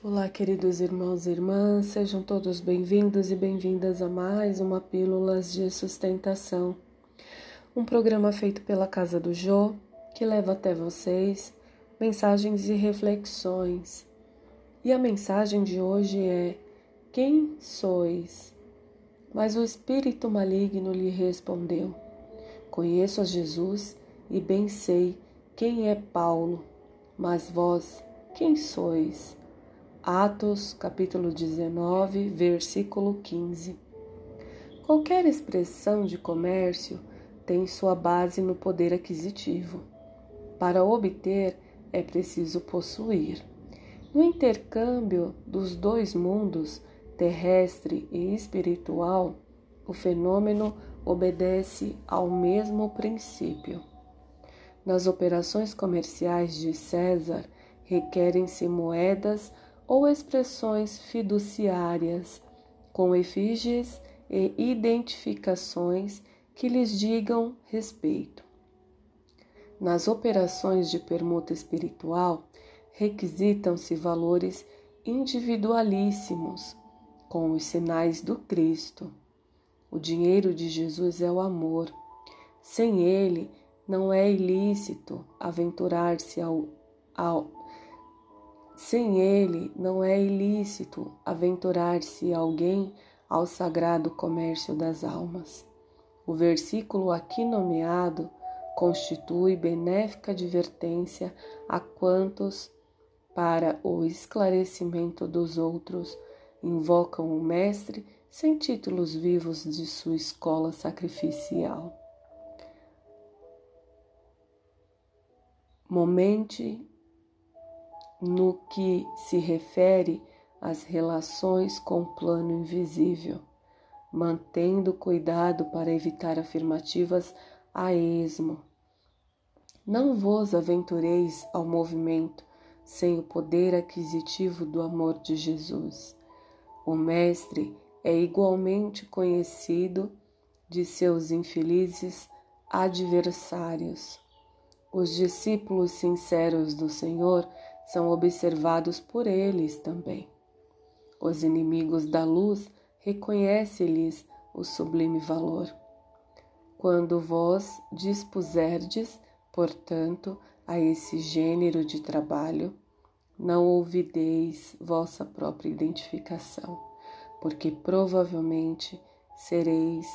Olá, queridos irmãos e irmãs, sejam todos bem-vindos e bem-vindas a mais uma Pílulas de Sustentação, um programa feito pela Casa do Jô que leva até vocês mensagens e reflexões. E a mensagem de hoje é: Quem sois? Mas o espírito maligno lhe respondeu: Conheço a Jesus e bem sei quem é Paulo, mas vós, quem sois? Atos, capítulo 19, versículo 15. Qualquer expressão de comércio tem sua base no poder aquisitivo. Para obter, é preciso possuir. No intercâmbio dos dois mundos, terrestre e espiritual, o fenômeno obedece ao mesmo princípio. Nas operações comerciais de César, requerem-se moedas ou expressões fiduciárias, com efígies e identificações que lhes digam respeito. Nas operações de permuta espiritual, requisitam-se valores individualíssimos, com os sinais do Cristo. O dinheiro de Jesus é o amor. Sem ele, não é ilícito aventurar-se ao, ao sem ele, não é ilícito aventurar-se alguém ao sagrado comércio das almas. O versículo aqui nomeado constitui benéfica advertência a quantos, para o esclarecimento dos outros, invocam o Mestre sem títulos vivos de sua escola sacrificial. Momente no que se refere às relações com o plano invisível, mantendo cuidado para evitar afirmativas a esmo. Não vos aventureis ao movimento sem o poder aquisitivo do amor de Jesus. O Mestre é igualmente conhecido de seus infelizes adversários. Os discípulos sinceros do Senhor são observados por eles também. Os inimigos da luz reconhecem-lhes o sublime valor. Quando vós dispuserdes, portanto, a esse gênero de trabalho, não ouvideis vossa própria identificação, porque provavelmente sereis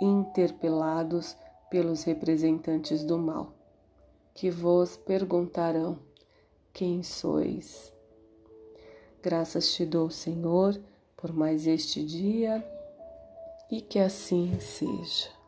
interpelados pelos representantes do mal, que vos perguntarão quem sois. Graças te dou, Senhor, por mais este dia e que assim seja.